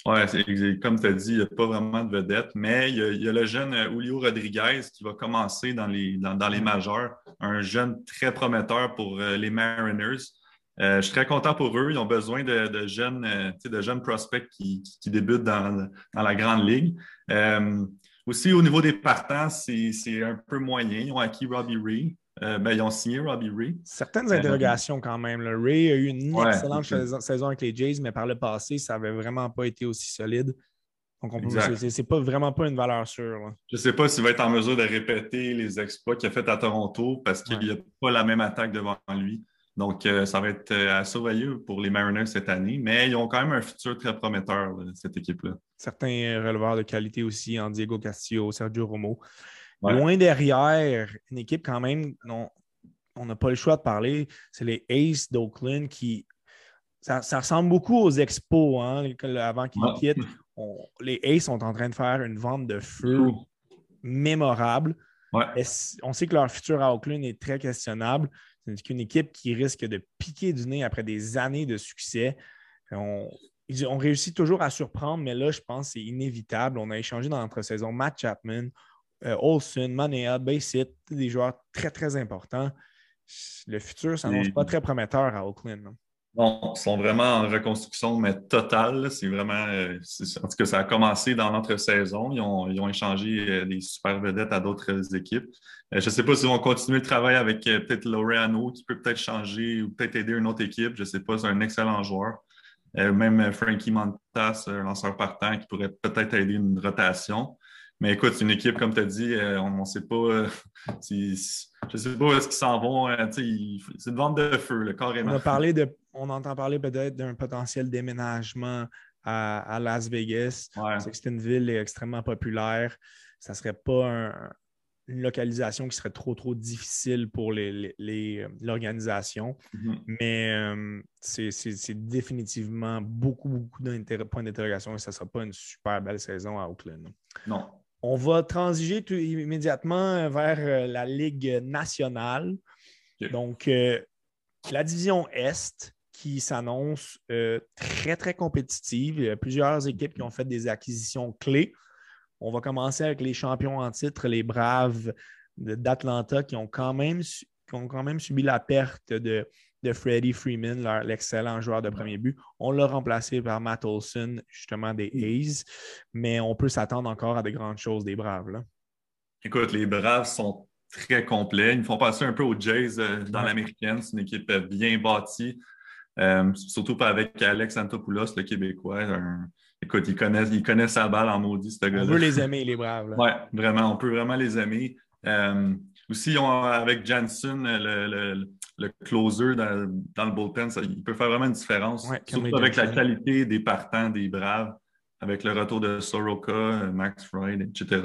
Oui, comme tu as dit, il n'y a pas vraiment de vedette, mais il y a, le jeune euh, Julio Rodriguez qui va commencer dans les, dans, les majeurs, un jeune très prometteur pour les Mariners. Euh, je suis très content pour eux. Ils ont besoin de, jeunes, de jeunes prospects qui, débutent dans, la grande ligue. aussi, au niveau des partants, c'est un peu moyen. Ils ont acquis Robbie Ree. Euh, ben, ils ont signé Robbie Ray. Certaines euh, interrogations quand même. Ray a eu une excellente saison, avec les Jays, mais par le passé, ça n'avait vraiment pas été aussi solide. Donc, c'est pas vraiment pas une valeur sûre. Je ne sais pas s'il va être en mesure de répéter les exploits qu'il a fait à Toronto parce qu'il n'y a pas la même attaque devant lui. Donc, euh, ça va être à surveiller pour les Mariners cette année, mais ils ont quand même un futur très prometteur, cette équipe-là. Certains releveurs de qualité aussi, en Diego Castillo, Sergio Romo. Loin derrière, une équipe quand même dont on n'a pas le choix de parler, c'est les Aces d'Oakland qui. Ça, ressemble beaucoup aux Expos hein, avant qu'ils quittent. les Aces sont en train de faire une vente de feu mémorable. On sait que leur futur à Oakland est très questionnable. C'est une équipe qui risque de piquer du nez après des années de succès. On, ils ont réussi toujours à surprendre, mais là, je pense que c'est inévitable. On a échangé dans l'entre-saison Matt Chapman, euh, Olsen, Manea, Basit, des joueurs très, très importants. Le futur s'annonce pas très prometteur à Oakland. Non. Ils sont vraiment en reconstruction, mais totale. C'est vraiment. Euh, en tout cas, ça a commencé dans notre saison. Ils ont, échangé euh, des super vedettes à d'autres équipes. je ne sais pas s'ils vont continuer le travail avec peut-être Laureano, qui peut peut-être changer ou peut-être aider une autre équipe. Je ne sais pas, c'est un excellent joueur. même Frankie Montas, un lanceur partant, qui pourrait peut-être aider une rotation. Mais écoute, c'est une équipe, comme tu as dit, euh, on ne sait pas. Euh, [LAUGHS] je ne sais pas où est-ce qu'ils s'en vont. Euh, c'est une vente de feu, carrément. On, a parlé de, on entend parler peut-être d'un potentiel déménagement à, Las Vegas. C'est une ville extrêmement populaire. Ça ne serait pas une localisation qui serait trop, trop difficile pour l'organisation. Mm-hmm. Mais c'est définitivement beaucoup, beaucoup de points d'interrogation et ça ne sera pas une super belle saison à Oakland. Non. On va transiger tout immédiatement vers euh, la Ligue nationale. Donc, euh, la division Est qui s'annonce euh, très, très compétitive. Il y a plusieurs équipes qui ont fait des acquisitions clés. On va commencer avec les champions en titre, les Braves d'Atlanta, qui ont quand même, qui ont quand même subi la perte de de Freddie Freeman, l'excellent joueur de premier but. On l'a remplacé par Matt Olson, justement des A's, mais on peut s'attendre encore à de grandes choses des Braves. Là. Écoute, les Braves sont très complets. Ils me font passer un peu aux Jays euh, dans l'américaine. C'est une équipe euh, bien bâtie, euh, surtout pas avec Alex Antopoulos, le Québécois. Écoute, il connaît, il connaît sa balle en maudit, ce gars-là. On veut les aimer, les Braves. Oui, vraiment, on peut vraiment les aimer. aussi, avec Janssen, le, le closer dans, le bullpen, ça, il peut faire vraiment une différence. surtout avec la qualité des partants des Braves, avec le retour de Soroka, Max Freud, etc.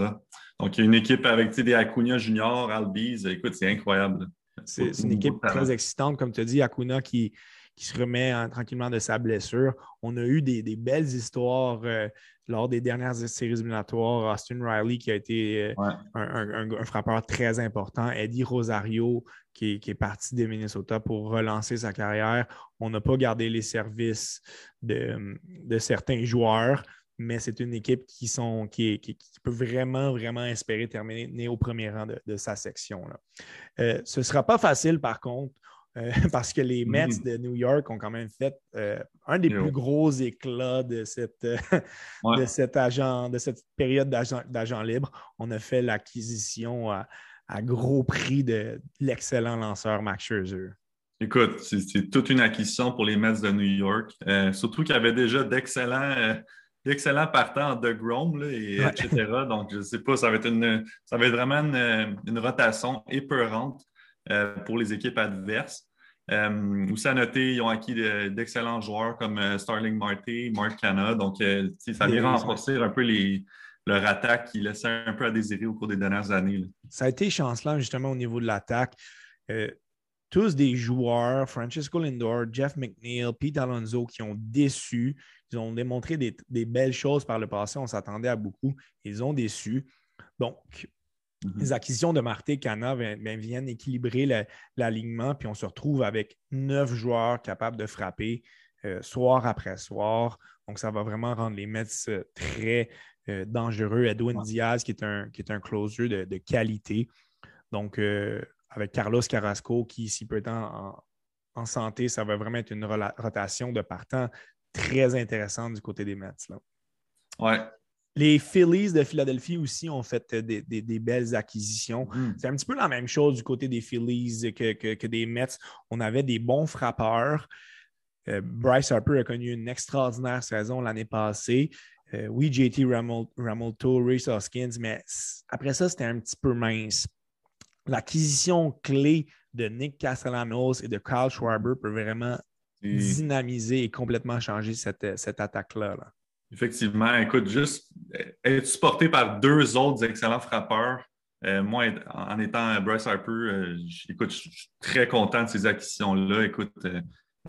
Donc, il y a une équipe avec des Acuna Junior, Albies. Écoute, c'est incroyable. C'est une équipe très excitante, comme tu as dit, Acuna qui, qui se remet tranquillement de sa blessure. On a eu des, belles histoires euh, lors des dernières séries éliminatoires. Austin Riley, qui a été euh, un, frappeur très important. Eddie Rosario, qui est, parti de Minnesota pour relancer sa carrière. On n'a pas gardé les services de, certains joueurs mais c'est une équipe qui, sont, qui, peut vraiment, vraiment espérer terminer au premier rang de, sa section. Euh, ce ne sera pas facile, par contre, euh, [LAUGHS] parce que les Mets mm-hmm. de New York ont quand même fait euh, un des plus gros éclats de cette, euh, de cet agent, de cette période d'agent libre. On a fait l'acquisition à, gros prix de l'excellent lanceur Max Scherzer. Écoute, c'est toute une acquisition pour les Mets de New York. Euh, surtout qu'il y avait déjà d'excellents euh, d'excellents partants de Grom, et, etc. Donc, je ne sais pas, ça va être, une, ça va être vraiment une, rotation épeurante euh, pour les équipes adverses. Euh, aussi à noter, ils ont acquis d'excellents joueurs comme Starling Marty, Mark Canna. Donc, ça vient renforcer un peu les, leur attaque qui laissait un peu à désirer au cours des dernières années. Ça a été chancelant justement au niveau de l'attaque tous des joueurs, Francisco Lindor, Jeff McNeil, Pete Alonso, qui ont déçu. Ils ont démontré des, belles choses par le passé. On s'attendait à beaucoup. Ils ont déçu. Donc, mhm. les acquisitions de Marté et Cana viennent équilibrer l'alignement, puis on se retrouve avec neuf joueurs capables de frapper euh, soir après soir. Donc, ça va vraiment rendre les Mets euh, très euh, dangereux. Edwin Diaz, qui est un, qui est un closer de, de qualité. Donc, avec Carlos Carrasco qui, s'il peut être en, santé, ça va vraiment être une rotation de partant très intéressante du côté des Mets. Ouais. Les Phillies de Philadelphie aussi ont fait des, belles acquisitions. Mm. C'est un petit peu la même chose du côté des Phillies que, des Mets. On avait des bons frappeurs. Euh, Bryce Harper a connu une extraordinaire saison l'année passée. Euh, oui, JT Ramolto, Reese Hoskins, mais après ça, c'était un petit peu mince l'acquisition clé de Nick Castellanos et de Kyle Schwarber peut vraiment dynamiser et complètement changer cette, cette attaque-là. Effectivement, écoute, juste être supporté par deux autres excellents frappeurs. Euh, moi, en étant Bryce Harper, euh, écoute, je suis très content de ces acquisitions-là. Écoute,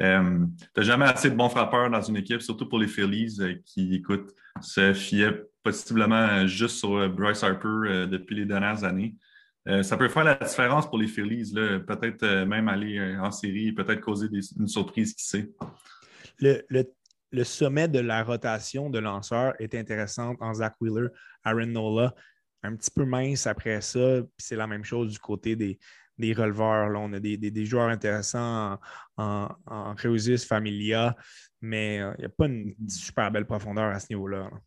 euh, tu n'as jamais assez de bons frappeurs dans une équipe, surtout pour les Phillies qui, écoute, se fiaient possiblement juste sur Bryce Harper depuis les dernières années. Euh, ça peut faire la différence pour les Phillies, peut-être euh, même aller euh, en série, peut-être causer une surprise, qui sait. Le, sommet de la rotation de lanceurs est intéressant en Zach Wheeler, Aaron Nola, un petit peu mince après ça, puis c'est la même chose du côté des, des releveurs. Là. On a des, joueurs intéressants en, en, Familia, mais il n'y a pas une super belle profondeur à ce niveau-là. là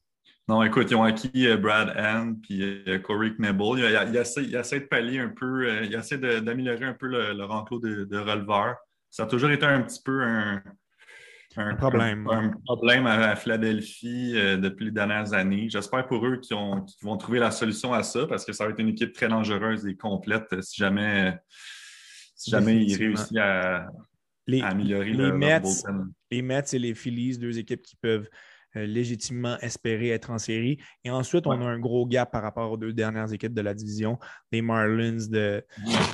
non, écoute, ils ont acquis euh, Brad Hand puis euh, Corey Knebel. Il, essaie, de pallier un peu, euh, il essaie d'améliorer un peu le, enclos de, de releveur. Ça a toujours été un petit peu un, problème. Un, problème à, Philadelphie depuis les dernières années. J'espère pour eux qu'ils vont trouver la solution à ça parce que ça va être une équipe très dangereuse et complète si jamais, si jamais ils réussissent à, améliorer les Mets, Les Mets et les Phillies, deux équipes qui peuvent euh, légitimement espérer être en série. Et ensuite, on a un gros gap par rapport aux deux dernières équipes de la division, les Marlins de,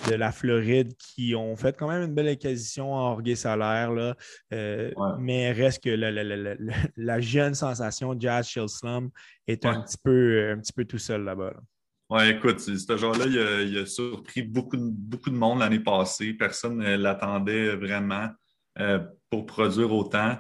de la Floride, qui ont fait quand même une belle acquisition en orgueil salaire, là, euh, mais reste que la, jeune sensation Jazz Shilslum est un, petit peu, un petit peu tout seul là-bas. Oui, écoute, ce genre-là, il, a surpris beaucoup, beaucoup de monde l'année passée. Personne ne l'attendait vraiment euh, pour produire autant.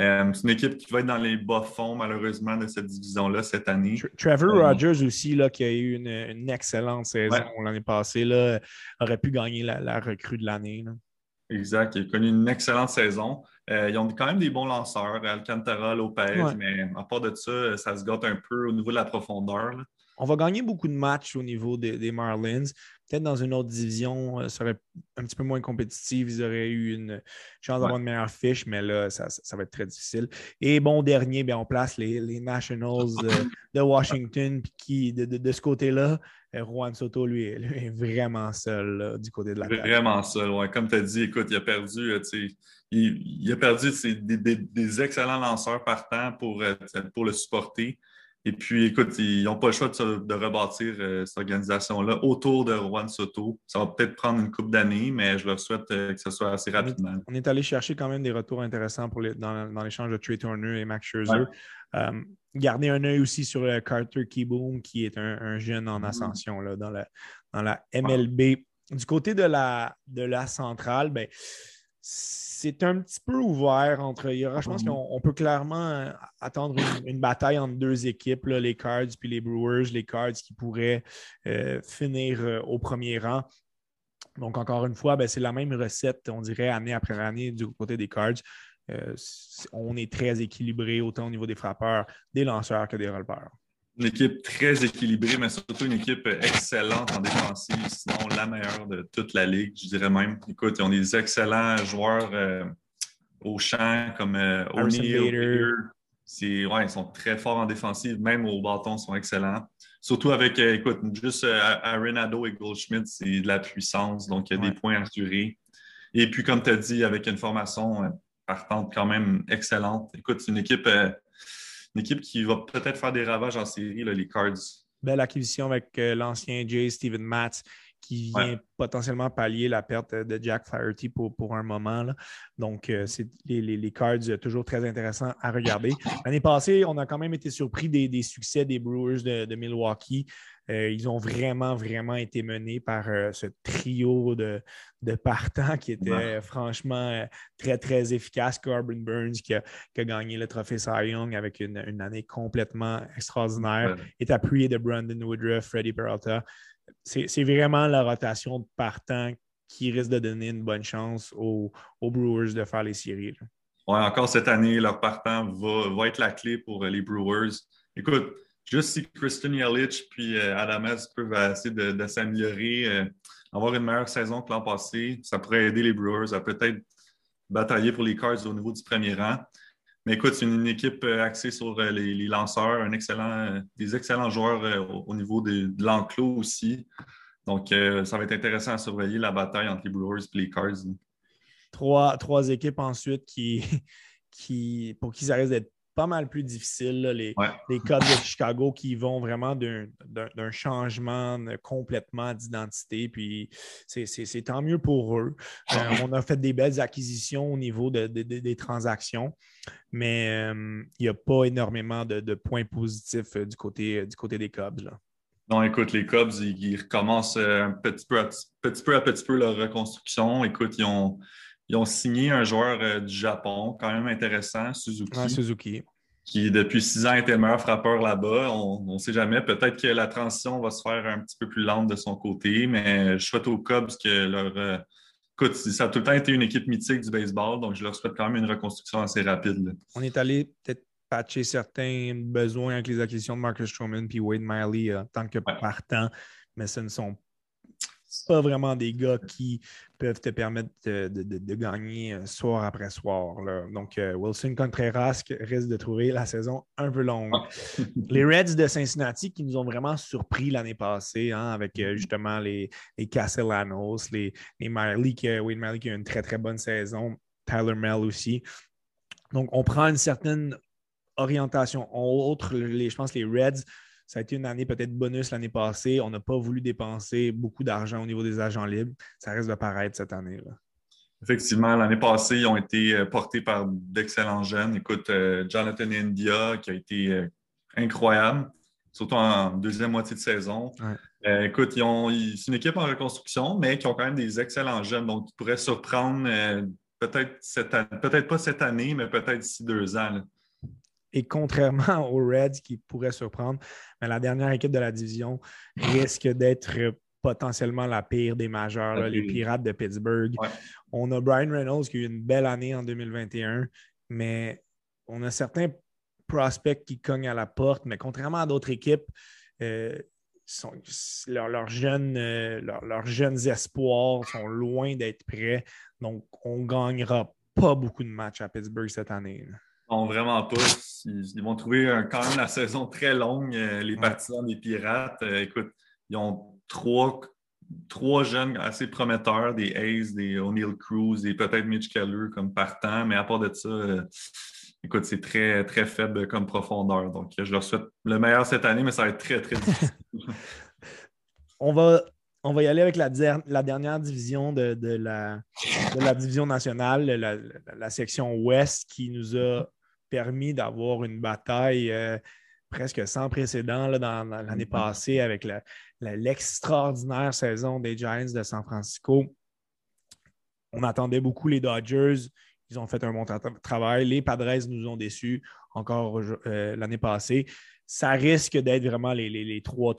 Euh, c'est une équipe qui va être dans les bas-fonds, malheureusement, de cette division-là cette année. Trevor euh, Rogers aussi, là, qui a eu une, excellente saison l'année passée, là, aurait pu gagner la, recrue de l'année. Exact. Il a connu une excellente saison. Euh, ils ont quand même des bons lanceurs, Alcantara, Lopez, mais à part de ça, ça se gâte un peu au niveau de la profondeur. On va gagner beaucoup de matchs au niveau des Marlins. Peut-être dans une autre division, euh, ça serait un petit peu moins compétitif. Ils auraient eu une chance d'avoir une meilleure fiche, mais là, ça, va être très difficile. Et bon, dernier, bien, on place les, Nationals de, Washington. qui, de, ce côté-là, euh, Juan Soto, lui, est vraiment seul du côté de la table. Vraiment seul. Comme tu as dit, écoute, il a perdu, euh, il, a perdu des, excellents lanceurs partants pour, pour le supporter. Et puis, écoute, ils n'ont pas le choix de, rebâtir euh, cette organisation-là autour de Juan Soto. Ça va peut-être prendre une couple d'années, mais je leur souhaite euh, que ce soit assez rapidement. On est allé chercher quand même des retours intéressants pour dans, l'échange de Trey Turner et Max Scherzer. Euh, garder un œil aussi sur Carter Keyboom, qui est un, jeune en mm-hmm. ascension là, dans, la, dans la MLB. Du côté de la, de la centrale, ben, c'est un petit peu ouvert entre. je pense mhm. qu'on peut clairement euh, attendre une, bataille entre deux équipes, les Cards puis les Brewers, les Cards qui pourraient euh, finir euh, au premier rang. Donc, encore une fois, ben, c'est la même recette, on dirait, année après année du côté des Cards. on est très équilibré autant au niveau des frappeurs, des lanceurs que des releveurs. Une équipe très équilibrée, mais surtout une équipe excellente en défensive, sinon la meilleure de toute la ligue, je dirais même. Écoute, ils ont des excellents joueurs euh, au champ comme euh, O'Neill. Ouais, ils sont très forts en défensive, même au bâton, ils sont excellents. Surtout avec, euh, écoute, juste Arenado et Goldschmidt, c'est de la puissance, donc il y a des points assurés. Et puis, comme tu as dit, avec une formation partante quand même excellente. Écoute, c'est une équipe une équipe qui va peut-être faire des ravages en série, les Cards. Belle acquisition avec euh, l'ancien Jay Steven Matz qui vient potentiellement pallier la perte de Jack Flaherty pour, pour un moment. Donc, euh, c'est les, cards toujours très intéressants à regarder. L'année passée, on a quand même été surpris des, succès des Brewers de Milwaukee. Euh, ils ont vraiment, vraiment été menés par euh, ce trio de, partants qui était franchement euh, très, très efficace. Corbin Burns qui a, gagné le trophée Cy Young avec une, année complètement extraordinaire, est appuyé de Brandon Woodruff, Freddie Peralta. C'est vraiment la rotation de partants qui risque de donner une bonne chance aux, Brewers de faire les séries. Oui, encore cette année, leur partant va, va, être la clé pour les Brewers. Écoute, juste si Kristen Yelich puis euh, Adamez peuvent essayer de, s'améliorer, euh, avoir une meilleure saison que l'an passé, ça pourrait aider les Brewers à peut-être batailler pour les Cards au niveau du premier rang. Mais écoute, c'est une, équipe euh, axée sur les, lanceurs, un excellent, des excellents joueurs au, niveau de, l'enclos aussi. Donc, ça va être intéressant à surveiller la bataille entre les Brewers et les Cards. Trois, trois équipes ensuite qui, [LAUGHS] qui, pour qui ça risque d'être pas mal plus difficile. les, codes de Chicago qui vont vraiment d'un changement complètement d'identité. Puis c'est tant mieux pour eux. Euh, on a fait des belles acquisitions au niveau des transactions, mais euh, il n'y a pas énormément de, points positifs euh, du, côté, du côté des Cubs. Non, écoute, les Cubs, ils, recommencent un petit peu, à, petit peu à petit peu leur reconstruction. Écoute, ils ont ils ont signé un joueur euh, du Japon, quand même intéressant, Suzuki. Suzuki. Qui, depuis six ans, était meilleur frappeur là-bas. On ne sait jamais. Peut-être que la transition va se faire un petit peu plus lente de son côté, mais je souhaite aux Cubs que leur. Euh, écoute, ça a tout le temps été une équipe mythique du baseball, donc je leur souhaite quand même une reconstruction assez rapide. On est allé peut-être patcher certains besoins avec les acquisitions de Marcus Stroman puis Wade Miley euh, en tant que partant, mais ce ne sont pas vraiment des gars qui peuvent te permettre de, gagner euh, soir après soir. Donc, euh, Wilson Contreras risque de trouver la saison un peu longue. [LAUGHS] les Reds de Cincinnati qui nous ont vraiment surpris l'année passée hein, avec euh, justement les, les Castellanos, les, les Miley, qui, Wayne Miley qui a une très très bonne saison, Tyler Mell aussi. Donc, on prend une certaine orientation. Autre, les, je pense les Reds ça a été une année peut-être bonus l'année passée. On n'a pas voulu dépenser beaucoup d'argent au niveau des agents libres. Ça risque de paraître cette année. là Effectivement, l'année passée, ils ont été euh, portés par d'excellents jeunes. Écoute, euh, Jonathan India, qui a été euh, incroyable, surtout en deuxième moitié de saison. écoute, ils ont, c'est une équipe en reconstruction, mais qui ont quand même des excellents jeunes. Donc, ils pourraient surprendre peut-être peut-être pas cette année, mais peut-être d'ici deux ans. Et contrairement [LAUGHS] aux Reds qui pourraient surprendre, mais la dernière équipe de la division risque d'être potentiellement la pire des majeurs, les Pirates de Pittsburgh. On a Brian Reynolds qui a eu une belle année en 2021, mais on a certains prospects qui cognent à la porte, mais contrairement à d'autres équipes, euh, euh, leurs jeunes espoirs sont loin d'être prêts. Donc, on ne gagnera pas beaucoup de matchs à Pittsburgh cette année. Non, vraiment pas. Ils, vont trouver quand même la saison très longue, euh, les partisans des Pirates. Euh, écoute, ils ont trois, trois jeunes assez prometteurs, des Hayes, des O'Neill Cruz et peut-être Mitch Keller comme partant, mais à part de ça, euh, écoute, c'est très, très faible comme profondeur. Donc, je leur souhaite le meilleur cette année, mais ça va être très, très difficile. [LAUGHS] [LAUGHS] on, va, on va y aller avec la, la dernière division de, la, la, division nationale, la, la, section ouest, qui nous a permis d'avoir une bataille euh, presque sans précédent dans, l'année mm-hmm. passée avec l'extraordinaire saison des Giants de San Francisco. On attendait beaucoup les Dodgers. Ils ont fait un bon travail. Les Padres nous ont déçus encore euh, l'année passée. Ça risque d'être vraiment les, trois,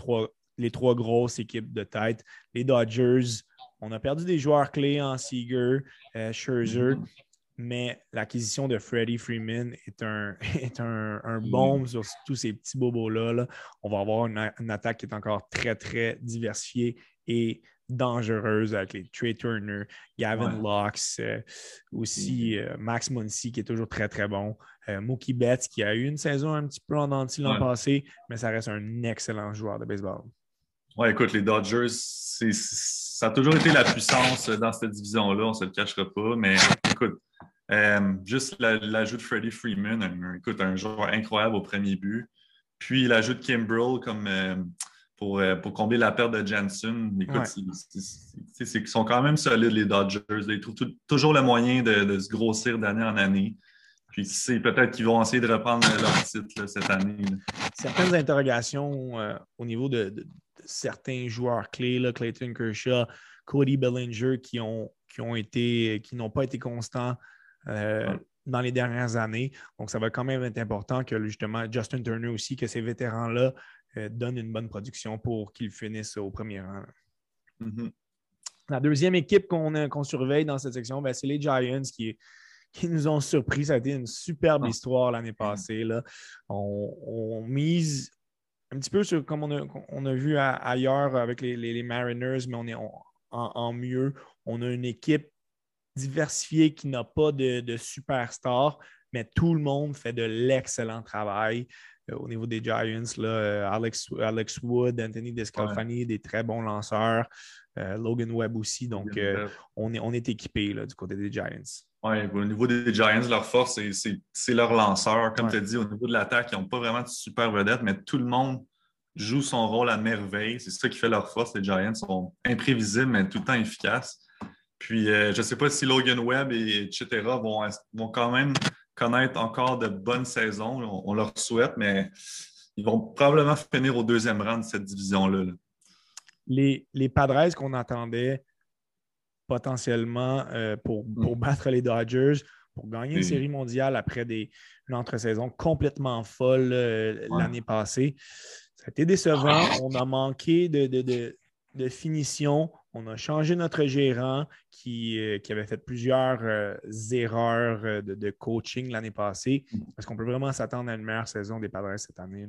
les trois grosses équipes de tête. Les Dodgers, on a perdu des joueurs clés en Seager, euh, Scherzer. Mais l'acquisition de Freddie Freeman est un, [LAUGHS] est un, bombe sur tous ces petits bobos-là. On va avoir une, attaque qui est encore très, très diversifiée et dangereuse avec les Trey Turner, Gavin Locks, euh, aussi euh, Max Muncy qui est toujours très, très bon. Euh, Mookie Betts qui a eu une saison un petit peu en denti l'an passé, mais ça reste un excellent joueur de baseball. Oui, écoute, les Dodgers, ça a toujours été la puissance dans cette division-là, on ne se le cachera pas, mais écoute, euh, juste l'ajout de Freddie Freeman, un, écoute, un joueur incroyable au premier but. Puis l'ajout de Kimbrell comme euh, pour, euh, pour, combler la perte de Jansen. Écoute, ils sont quand même solides, les Dodgers. Ils trouvent toujours le moyen de, se grossir d'année en année. Puis c'est peut-être qu'ils vont essayer de reprendre leur titre cette année. Certaines interrogations au niveau de, certains joueurs clés, là, Clayton Kershaw, Cody Bellinger, qui ont, qui ont été, qui n'ont pas été constants euh, dans les dernières années. Donc, ça va quand même être important que justement Justin Turner aussi, que ces vétérans-là euh, donnent une bonne production pour qu'ils finissent au premier rang. Mm-hmm. La deuxième équipe qu'on surveille dans cette section, ben, c'est les Giants qui, qui nous ont surpris. Ça a été une superbe ah. histoire l'année passée. Là. On, mise un petit peu sur, comme on a, vu ailleurs avec les, Mariners, mais on est en, mieux. On a une équipe diversifié qui n'a pas de, de superstar, mais tout le monde fait de l'excellent travail. Euh, au niveau des Giants, là, euh, Alex, Alex Wood, Anthony Descalfani, des très bons lanceurs. Euh, Logan Webb aussi. Donc, on, est, on est équipé du côté des Giants. Oui, au niveau des Giants, leur force, c'est leur lanceur. Comme tu as dit, au niveau de l'attaque, ils n'ont pas vraiment de super vedette, mais tout le monde joue son rôle à merveille. C'est ça qui fait leur force. Les Giants sont imprévisibles, mais tout le temps efficaces. Puis, euh, je ne sais pas si Logan Webb et etc. vont, vont quand même connaître encore de bonnes saisons. On, leur souhaite, mais ils vont probablement finir au deuxième rang de cette division-là. Les, les Padres qu'on attendait potentiellement euh, pour, pour, mm. battre les Dodgers, pour gagner une série mondiale après des, une entre-saison complètement folle euh, l'année passée. Ça a été décevant. On a manqué de, de, de finition. On a changé notre gérant qui, euh, avait fait plusieurs euh, erreurs euh, de, coaching l'année passée. Est-ce qu'on peut vraiment s'attendre à une meilleure saison des Padres cette année?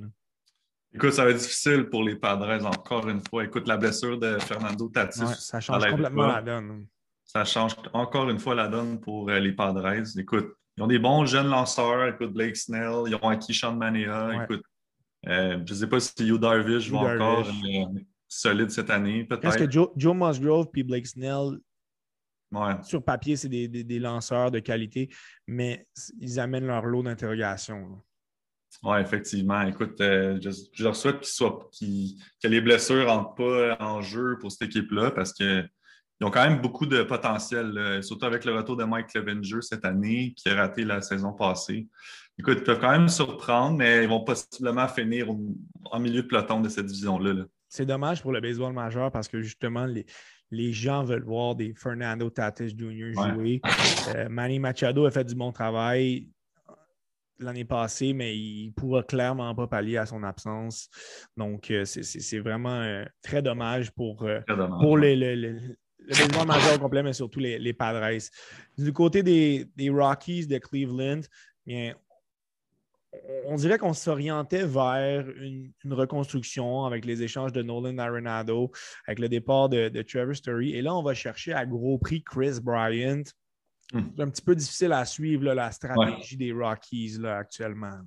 Écoute, ça va être difficile pour les Padres encore une fois. Écoute, la blessure de Fernando Tatis. ça change complètement la donne. Ça change encore une fois la donne pour les Padres. Écoute, ils ont des bons jeunes lanceurs. Écoute, Blake Snell, ils ont acquis Sean Mania. Écoute, je ne sais pas si Hugh Darvish va encore solide cette année, peut-être. Est-ce que Joe, Musgrove et Blake Snell, sur papier, c'est des, lanceurs de qualité, mais ils amènent leur lot d'interrogation. Oui, effectivement. Écoute, euh, je, leur souhaite que les blessures n'entrent pas en jeu pour cette équipe-là parce qu'ils ont quand même beaucoup de potentiel, surtout avec le retour de Mike Clevenger cette année qui a raté la saison passée. Écoute, ils peuvent quand même surprendre, mais ils vont possiblement finir en milieu de peloton de cette division-là. là c'est dommage pour le baseball majeur parce que justement, les, gens veulent voir des Fernando Tatis Jr. jouer. Euh, Manny Machado a fait du bon travail l'année passée, mais il ne pourra clairement pas pallier à son absence. Donc, euh, c'est vraiment euh, très dommage pour, pour le baseball majeur complet, mais surtout les, les Padres. Du côté des, des Rockies de Cleveland, bien, on dirait qu'on s'orientait vers une, reconstruction avec les échanges de Nolan Arenado, avec le départ de, Trevor Story. Et là, on va chercher à gros prix Chris Bryant. Hmm. C'est un petit peu difficile à suivre la stratégie des Rockies là, actuellement.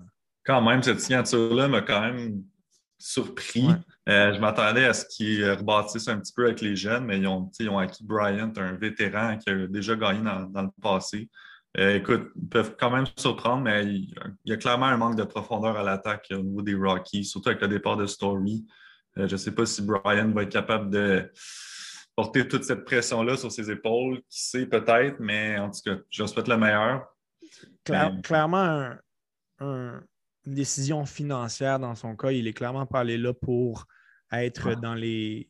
Quand même, cette signature-là m'a quand même surpris. Euh, je m'attendais à ce qu'ils rebâtissent un petit peu avec les jeunes, mais ils ont, ont acquis Bryant, un vétéran qui a déjà gagné dans le passé. Euh, écoute, ils peuvent quand même surprendre, mais il, y a clairement un manque de profondeur à l'attaque au niveau des Rockies, surtout avec le départ de Story. Euh, je ne sais pas si Brian va être capable de porter toute cette pression-là sur ses épaules. Qui sait peut-être, mais en tout cas, je souhaite le meilleur. Clairement, une décision financière dans son cas, il est clairement pas allé là pour être dans les.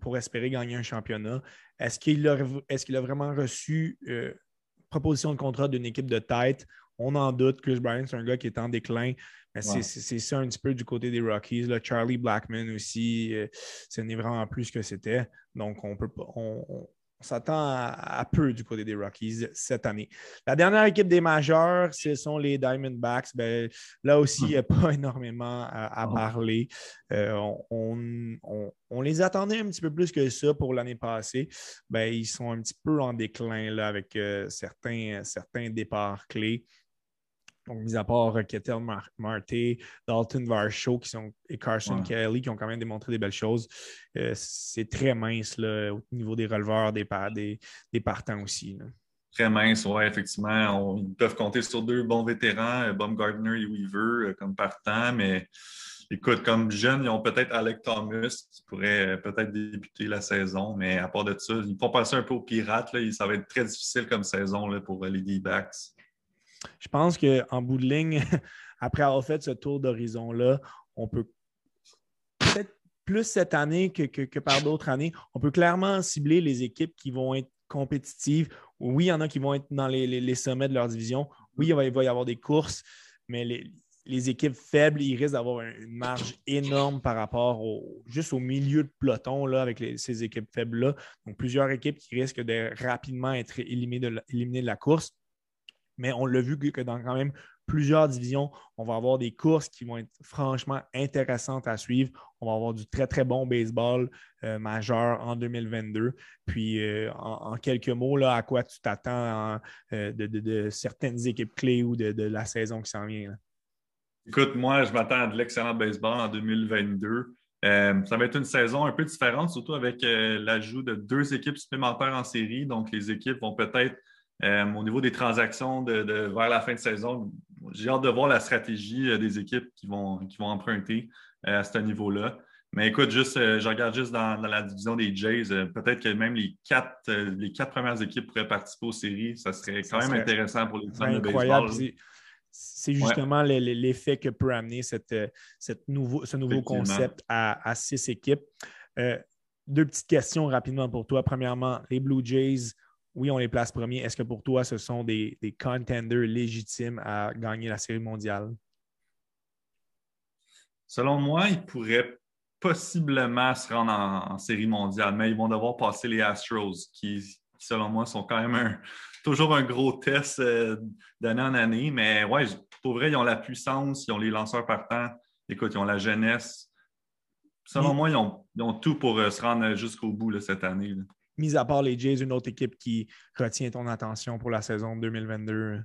Pour, espérer gagner un championnat. Est-ce qu'il a, est a vraiment reçu euh, proposition de contrat d'une équipe de tête. On en doute. Chris Bryant, c'est un gars qui est en déclin. Mais c'est ça un petit peu du côté des Rockies. Charlie Blackman aussi, euh, ce n'est vraiment plus ce que c'était. Donc, on peut on, s'attend à, peu du côté des Rockies cette année. La dernière équipe des majeurs, ce sont les Diamondbacks. Ben, là aussi, il n'y a pas [LAUGHS] énormément à, parler. Euh, on, les attendait un petit peu plus que ça pour l'année passée. Ben, ils sont un petit peu en déclin là, avec euh, certains, certains départs clés. Donc, mis à part euh, Ketel Marté, Dalton Varsho qui sont, et Carson Kelly qui ont quand même démontré des belles choses, euh, c'est très mince là, au niveau des releveurs, des, des, des partants aussi. Très mince, oui, effectivement. ils peuvent compter sur deux bons vétérans, euh, Baumgartner et Weaver, comme partants, mais écoute, comme jeunes, ils ont peut-être Alec Thomas qui pourrait peut-être débuter la saison, mais à part de ça, ils vont passer un peu aux pirates. Là, ça va être très difficile comme saison là, pour les D-backs je pense qu'en bout de ligne, [LAUGHS] après avoir fait ce tour d'horizon-là, on peut peut-être plus cette année que, par d'autres années, on peut clairement cibler les équipes qui vont être compétitives. Oui, il y en a qui vont être dans les, sommets de leur division. Oui, il va, y avoir des courses, mais les, équipes faibles, ils risquent d'avoir une marge énorme par rapport au, juste au milieu de peloton là, avec ces équipes faibles-là. Donc, plusieurs équipes qui risquent de rapidement être éliminées de la course mais on l'a vu que dans quand même plusieurs divisions, on va avoir des courses qui vont être franchement intéressantes à suivre. On va avoir du très, très bon baseball euh, majeur en 2022. Puis, euh, en, quelques mots, là, à quoi tu t'attends euh, de, certaines équipes clés ou de, la saison qui s'en vient? Écoute, moi, je m'attends à de l'excellent baseball en 2022. ça va être une saison un peu différente, surtout avec l'ajout de deux équipes supplémentaires en série. Donc, les équipes vont peut-être euh, au niveau des transactions de, vers la fin de saison, j'ai hâte de voir la stratégie euh, des équipes qui vont, qui vont emprunter euh, à ce niveau-là. Mais écoute, juste, je regarde juste dans, la division des Jays, peut-être que même les quatre, les quatre premières équipes pourraient participer aux séries. Ça serait quand même intéressant pour les fans de baseball. C'est justement l'effet que peut amener cette, cette nouveau, ce nouveau concept à, à, six équipes. deux petites questions rapidement pour toi. Premièrement, les Blue Jays oui, on les place premiers. Est-ce que pour toi, ce sont des, contenders légitimes à gagner la Série mondiale? Selon moi, ils pourraient possiblement se rendre en, Série mondiale, mais ils vont devoir passer les Astros, qui, selon moi, sont quand même [LAUGHS] toujours un gros test euh, d'année en année. Mais ouais, pour vrai, ils ont la puissance, ils ont les lanceurs partants. Écoute, ils ont la jeunesse. Selon moi, ils ont, tout pour euh, se rendre jusqu'au bout cette année mis à part les Jays, une autre équipe qui retient ton attention pour la saison 2022?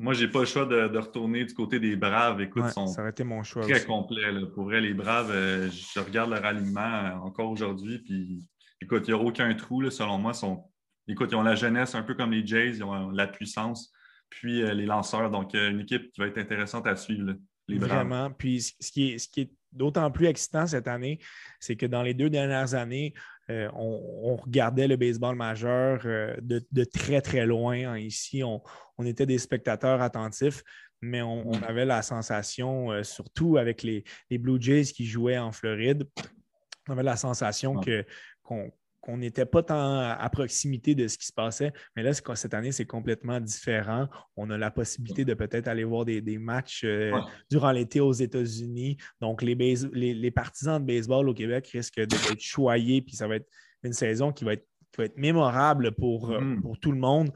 Moi, j'ai pas le choix de, retourner du côté des Braves. Écoute, sont ça aurait été mon choix très complet. Pour vrai, les Braves, euh, je regarde leur alignement euh, encore aujourd'hui. Puis, écoute, il n'y a aucun trou, selon moi. Sont, écoute, ils ont la jeunesse un peu comme les Jays, ils ont la puissance, puis euh, les lanceurs. Donc, une équipe qui va être intéressante à suivre. les Braves. Vraiment. Puis, ce qui est, ce qui est d'autant plus excitant cette année, c'est que dans les deux dernières années, euh, on, regardait le baseball majeur euh, de, très, très loin. Ici, on, était des spectateurs attentifs, mais on, avait la sensation, euh, surtout avec les, Blue Jays qui jouaient en Floride, on avait la sensation que, qu'on qu'on n'était pas tant à proximité de ce qui se passait. Mais là, cette année, c'est complètement différent. On a la possibilité de peut-être aller voir des, matchs euh, durant l'été aux États-Unis. Donc, les, les, partisans de baseball au Québec risquent d'être choyés, puis ça va être une saison qui va être, être mémorable pour, euh, mm. pour tout le monde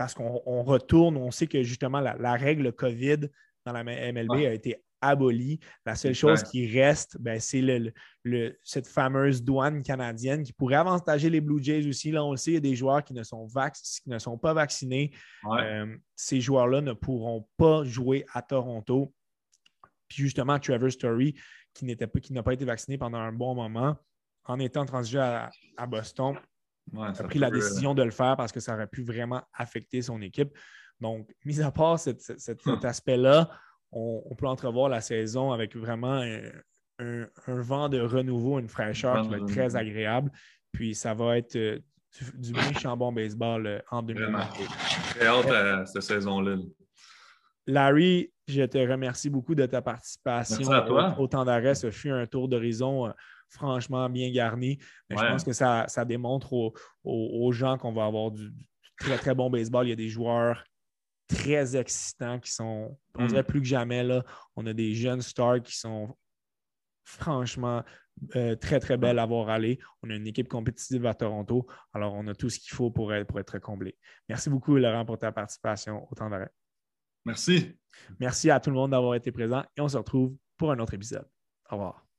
parce qu'on retourne. On sait que justement, la, règle COVID dans la MLB a été abolie. La seule chose qui reste, ben, c'est le, cette fameuse douane canadienne qui pourrait avantager les Blue Jays aussi. Là, on le sait, il y a des joueurs qui ne sont, qui ne sont pas vaccinés. Euh, ces joueurs-là ne pourront pas jouer à Toronto. Puis justement, Trevor Story, qui n'a pas été vacciné pendant un bon moment, en étant transigé à, Boston, a pris la décision de le faire parce que ça aurait pu vraiment affecter son équipe. Donc, mis à part cet hum. [LAUGHS] aspect-là, on, peut entrevoir la saison avec vraiment un, vent de renouveau, une fraîcheur qui va être très agréable. Puis ça va être euh, du, méchant bon [LAUGHS] baseball euh, en 2020. Très hâte à cette saison-là. Larry, je te remercie beaucoup de ta participation au, temps d'arrêt. Ce fut un tour d'horizon euh, franchement bien garni. Mais je pense que ça, démontre aux, gens qu'on va avoir du, très, très bon baseball. Il y a des joueurs très excitants qui sont, on hmm. dirait plus que jamais, là, on a des jeunes stars qui sont franchement euh, très, très belle à voir aller. On a une équipe compétitive à Toronto. Alors, on a tout ce qu'il faut pour être, pour être comblé. Merci beaucoup, Laurent, pour ta participation au temps d'arrêt. Merci. Merci à tout le monde d'avoir été présent et on se retrouve pour un autre épisode. Au revoir.